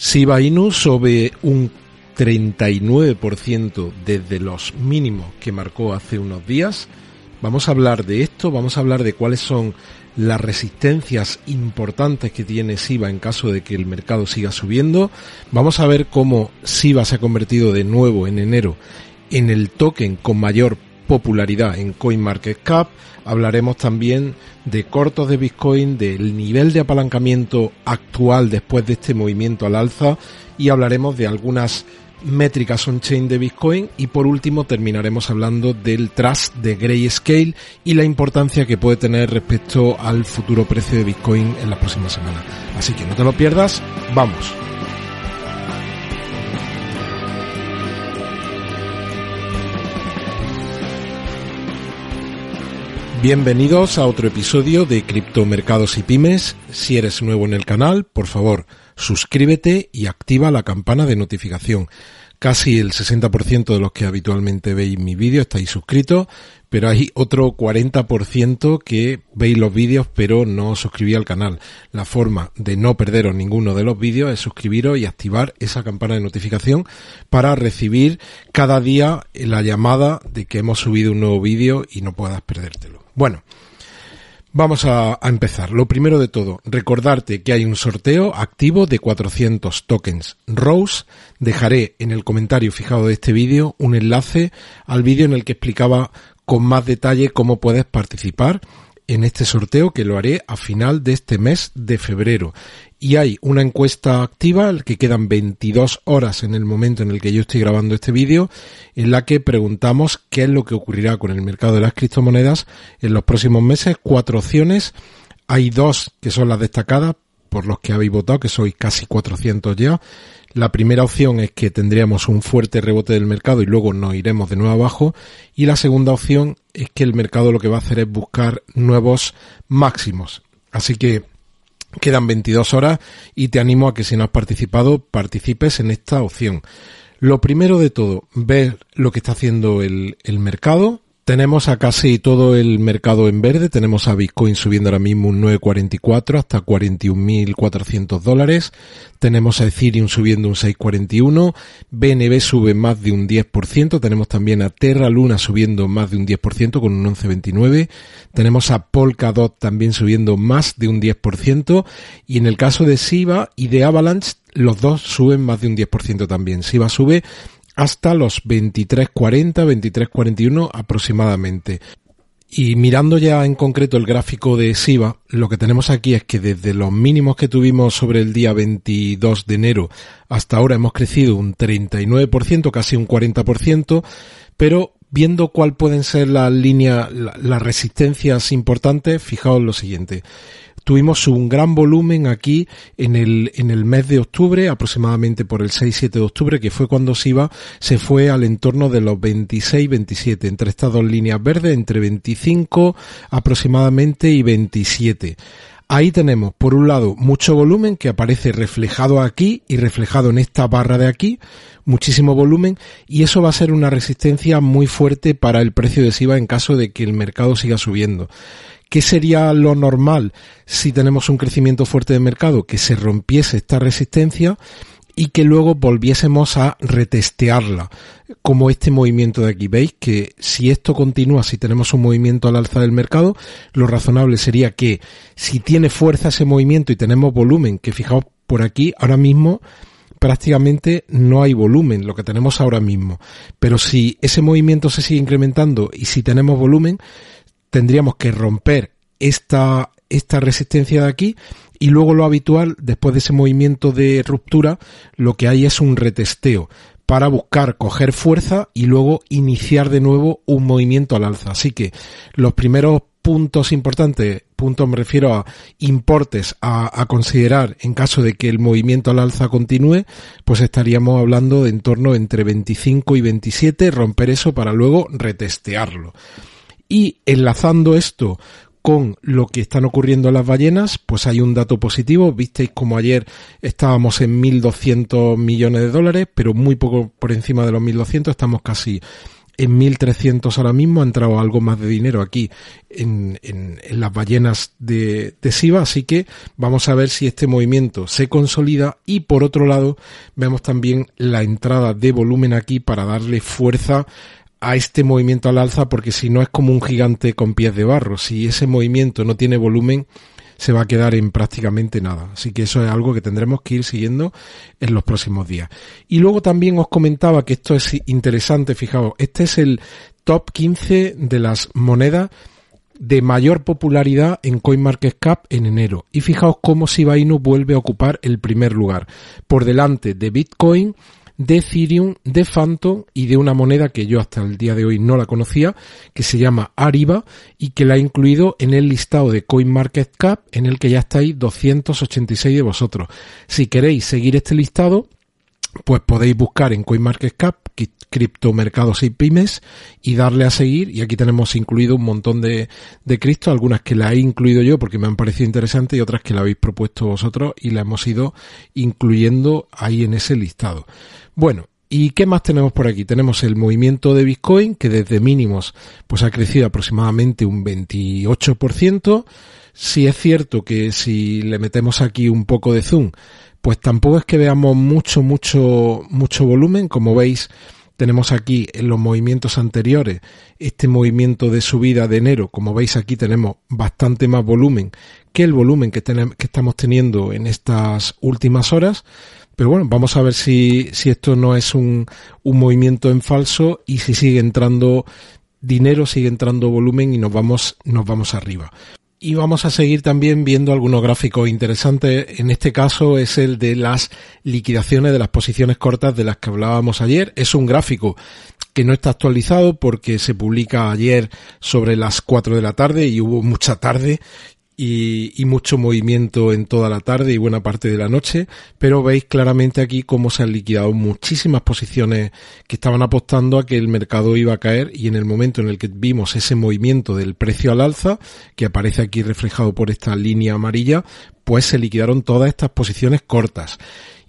Shiba Inu sobre un 39% desde los mínimos que marcó hace unos días. Vamos a hablar de esto, vamos a hablar de cuáles son las resistencias importantes que tiene SIBA en caso de que el mercado siga subiendo. Vamos a ver cómo SIBA se ha convertido de nuevo en enero en el token con mayor popularidad en CoinMarketCap. Hablaremos también de cortos de Bitcoin, del nivel de apalancamiento actual después de este movimiento al alza y hablaremos de algunas métricas on-chain de Bitcoin y por último terminaremos hablando del trust de Grayscale y la importancia que puede tener respecto al futuro precio de Bitcoin en las próximas semanas. Así que no te lo pierdas, vamos. Bienvenidos a otro episodio de Criptomercados y Pymes. Si eres nuevo en el canal, por favor, suscríbete y activa la campana de notificación. Casi el 60% de los que habitualmente veis mi vídeo estáis suscritos, pero hay otro 40% que veis los vídeos pero no os suscribís al canal. La forma de no perderos ninguno de los vídeos es suscribiros y activar esa campana de notificación para recibir cada día la llamada de que hemos subido un nuevo vídeo y no puedas perdértelo. Bueno, vamos a, empezar. Lo primero de todo, recordarte que hay un sorteo activo de 400 tokens Rose. Dejaré en el comentario fijado de este vídeo un enlace al vídeo en el que explicaba con más detalle cómo puedes participar en este sorteo que lo haré a final de este mes de febrero. Y hay una encuesta activa, que quedan 22 horas en el momento en el que yo estoy grabando este vídeo, en la que preguntamos qué es lo que ocurrirá con el mercado de las criptomonedas en los próximos meses. Cuatro opciones. Hay dos que son las destacadas por los que habéis votado, que sois casi 400 ya. La primera opción es que tendríamos un fuerte rebote del mercado y luego nos iremos de nuevo abajo. Y la segunda opción es que el mercado lo que va a hacer es buscar nuevos máximos. Así que quedan 22 horas y te animo a que si no has participado, participes en esta opción. Lo primero de todo, ver lo que está haciendo el, el mercado, tenemos a casi todo el mercado en verde. Tenemos a Bitcoin subiendo ahora mismo un 9,44 hasta 41.400 dólares. Tenemos a Ethereum subiendo un 6,41. BNB sube más de un 10%. Tenemos también a Terra Luna subiendo más de un 10% con un 11,29. Tenemos a Polkadot también subiendo más de un 10%. Y en el caso de SIBA y de Avalanche, los dos suben más de un 10% también. SIBA sube hasta los 23.40, 23.41 aproximadamente. Y mirando ya en concreto el gráfico de SIBA, lo que tenemos aquí es que desde los mínimos que tuvimos sobre el día 22 de enero hasta ahora hemos crecido un 39%, casi un 40%, pero viendo cuál pueden ser las líneas, las resistencias importantes, fijaos lo siguiente tuvimos un gran volumen aquí en el, en el mes de octubre, aproximadamente por el 6-7 de octubre, que fue cuando SIBA se fue al entorno de los 26-27, entre estas dos líneas verdes, entre 25 aproximadamente y 27. Ahí tenemos, por un lado, mucho volumen que aparece reflejado aquí y reflejado en esta barra de aquí, muchísimo volumen, y eso va a ser una resistencia muy fuerte para el precio de SIBA en caso de que el mercado siga subiendo. ¿Qué sería lo normal si tenemos un crecimiento fuerte de mercado? Que se rompiese esta resistencia y que luego volviésemos a retestearla, como este movimiento de aquí. Veis que si esto continúa, si tenemos un movimiento al alza del mercado, lo razonable sería que si tiene fuerza ese movimiento y tenemos volumen, que fijaos por aquí, ahora mismo prácticamente no hay volumen, lo que tenemos ahora mismo. Pero si ese movimiento se sigue incrementando y si tenemos volumen, tendríamos que romper esta, esta resistencia de aquí y luego lo habitual, después de ese movimiento de ruptura, lo que hay es un retesteo para buscar coger fuerza y luego iniciar de nuevo un movimiento al alza. Así que los primeros puntos importantes, puntos me refiero a importes a, considerar en caso de que el movimiento al alza continúe, pues estaríamos hablando de en torno entre 25 y 27, romper eso para luego retestearlo. Y enlazando esto con lo que están ocurriendo en las ballenas, pues hay un dato positivo. Visteis como ayer estábamos en 1.200 millones de dólares, pero muy poco por encima de los 1.200, estamos casi en 1300 ahora mismo, ha entrado algo más de dinero aquí en, las ballenas de, de SIVA, así que vamos a ver si este movimiento se consolida. Y por otro lado vemos también la entrada de volumen aquí para darle fuerza a este movimiento al alza porque si no es como un gigante con pies de barro, si ese movimiento no tiene volumen se va a quedar en prácticamente nada. Así que eso es algo que tendremos que ir siguiendo en los próximos días. Y luego también os comentaba que esto es interesante, fijaos, este es el top 15 de las monedas de mayor popularidad en CoinMarketCap en enero. Y fijaos cómo Shiba Inu vuelve a ocupar el primer lugar, por delante de Bitcoin, de Ethereum, de Phantom y de una moneda que yo hasta el día de hoy no la conocía, que se llama Ariba y que la he incluido en el listado de CoinMarketCap en el que ya estáis 286 de vosotros. Si queréis seguir este listado, pues podéis buscar en CoinMarketCap criptomercados y pymes y darle a seguir y aquí tenemos incluido un montón de, de cripto, algunas que la he incluido yo porque me han parecido interesantes y otras que la habéis propuesto vosotros y la hemos ido incluyendo ahí en ese listado. Bueno, ¿Y qué más tenemos por aquí? Tenemos el movimiento de Bitcoin que desde mínimos pues ha crecido aproximadamente un 28%. Si es cierto que si le metemos aquí un poco de zoom, pues tampoco es que veamos mucho, mucho, mucho volumen. Como veis, tenemos aquí en los movimientos anteriores este movimiento de subida de enero. Como veis aquí tenemos bastante más volumen que el volumen que estamos teniendo en estas últimas horas. Pero bueno, vamos a ver si, si esto no es un, un movimiento en falso y si sigue entrando dinero, sigue entrando volumen y nos vamos, nos vamos arriba. Y vamos a seguir también viendo algunos gráficos interesantes. En este caso es el de las liquidaciones de las posiciones cortas de las que hablábamos ayer. Es un gráfico que no está actualizado porque se publica ayer sobre las 4 de la tarde y hubo mucha tarde y, mucho movimiento en toda la tarde y buena parte de la noche, pero veis claramente aquí cómo se han liquidado muchísimas posiciones que estaban apostando a que el mercado iba a caer y en el momento en el que vimos ese movimiento del precio al alza, que aparece aquí reflejado por esta línea amarilla, pues se liquidaron todas estas posiciones cortas.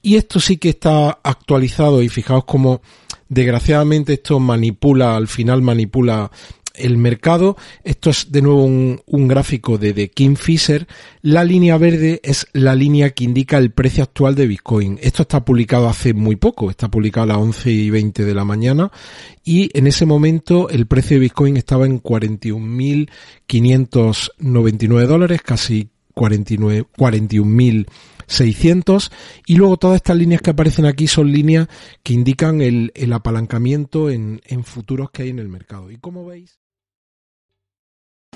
Y esto sí que está actualizado y fijaos cómo desgraciadamente esto manipula, al final manipula el mercado. Esto es de nuevo un, gráfico de, de Kim Fisher. La línea verde es la línea que indica el precio actual de Bitcoin. Esto está publicado hace muy poco, está publicado a las 11 y 20 de la mañana y en ese momento el precio de Bitcoin estaba en 41.599 dólares, casi 49, 41.600 y luego todas estas líneas que aparecen aquí son líneas que indican el, el apalancamiento en, en futuros que hay en el mercado. Y como veis,